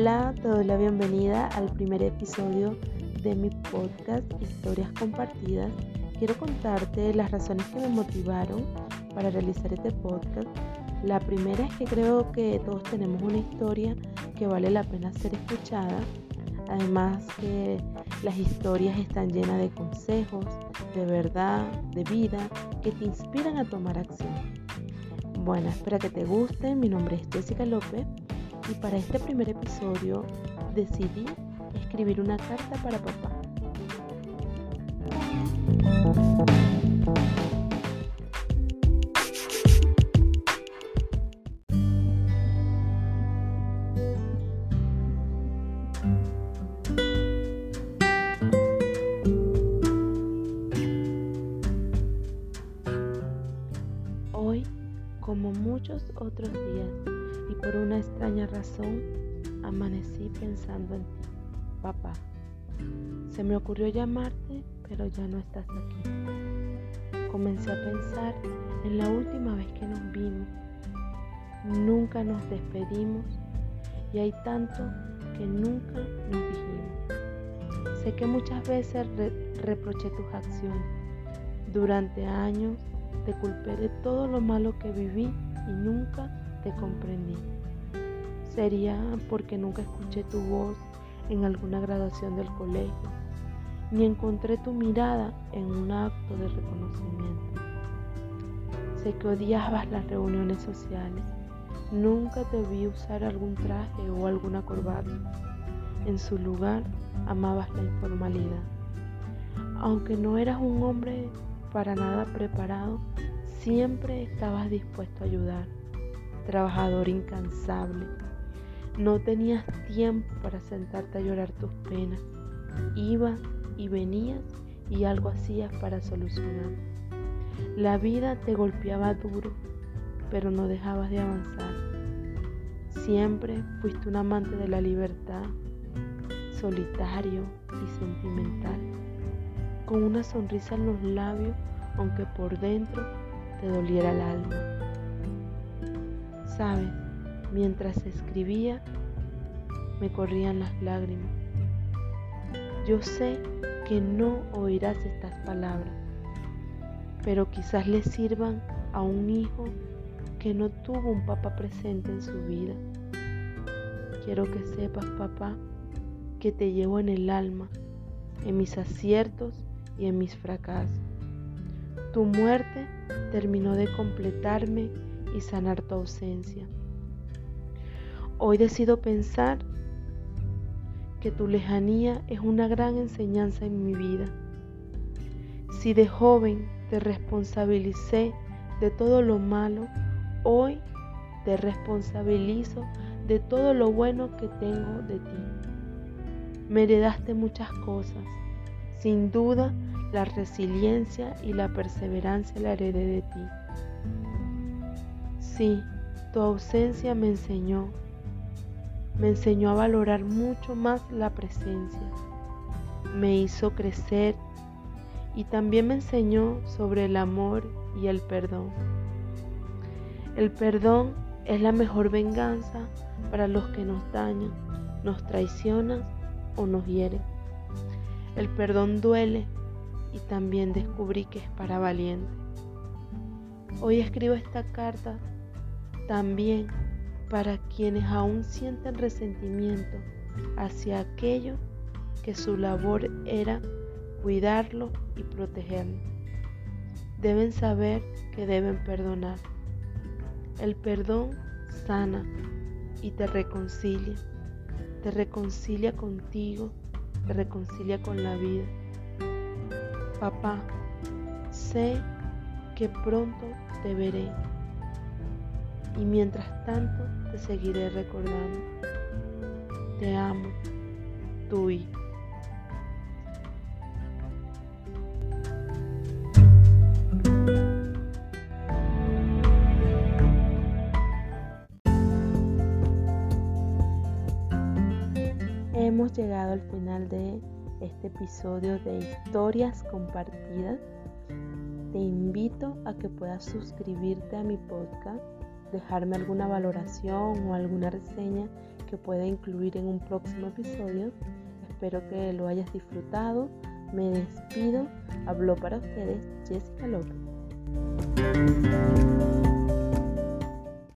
Hola, te doy la bienvenida al primer episodio de mi podcast Historias Compartidas. Quiero contarte las razones que me motivaron para realizar este podcast. La primera es que creo que todos tenemos una historia que vale la pena ser escuchada. Además que las historias están llenas de consejos, de verdad, de vida, que te inspiran a tomar acción. Bueno, espero que te guste. Mi nombre es Jessica López y para este primer episodio decidí escribir una carta para papá. Hoy, como muchos otros días, y por una extraña razón, amanecí pensando en ti, papá. Se me ocurrió llamarte, pero ya no estás aquí. Comencé a pensar en la última vez que nos vimos. Nunca nos despedimos y hay tanto que nunca nos dijimos. Sé que muchas veces reproché tus acciones. Durante años te culpé de todo lo malo que viví y nunca te comprendí. Sería porque nunca escuché tu voz en alguna graduación del colegio, ni encontré tu mirada en un acto de reconocimiento. Sé que odiabas las reuniones sociales. Nunca te vi usar algún traje o alguna corbata. En su lugar, amabas la informalidad. Aunque no eras un hombre para nada preparado, siempre estabas dispuesto a ayudar trabajador incansable. No tenías tiempo para sentarte a llorar tus penas. Ibas y venías y algo hacías para solucionar. La vida te golpeaba duro, pero no dejabas de avanzar. Siempre fuiste un amante de la libertad, solitario y sentimental, con una sonrisa en los labios, aunque por dentro te doliera el alma. Sabes, mientras escribía, me corrían las lágrimas. Yo sé que no oirás estas palabras, pero quizás le sirvan a un hijo que no tuvo un papá presente en su vida. Quiero que sepas, papá, que te llevo en el alma, en mis aciertos y en mis fracasos. Tu muerte terminó de completarme y sanar tu ausencia. Hoy decido pensar que tu lejanía es una gran enseñanza en mi vida. Si de joven te responsabilicé de todo lo malo, hoy te responsabilizo de todo lo bueno que tengo de ti. Me heredaste muchas cosas. Sin duda, la resiliencia y la perseverancia la heredé de ti. Sí, tu ausencia me enseñó, me enseñó a valorar mucho más la presencia, me hizo crecer y también me enseñó sobre el amor y el perdón. El perdón es la mejor venganza para los que nos dañan, nos traicionan o nos hieren. El perdón duele y también descubrí que es para valiente. Hoy escribo esta carta también para quienes aún sienten resentimiento hacia aquello que su labor era cuidarlo y protegerlo. Deben saber que deben perdonar. El perdón sana y te reconcilia. Te reconcilia contigo, te reconcilia con la vida. Papá, sé que pronto te veré y mientras tanto te seguiré recordando. Te amo, tu hijo. Hemos llegado al final de este episodio de historias compartidas. Te invito a que puedas suscribirte a mi podcast dejarme alguna valoración o alguna reseña que pueda incluir en un próximo episodio. Espero que lo hayas disfrutado. Me despido. Habló para ustedes Jessica López.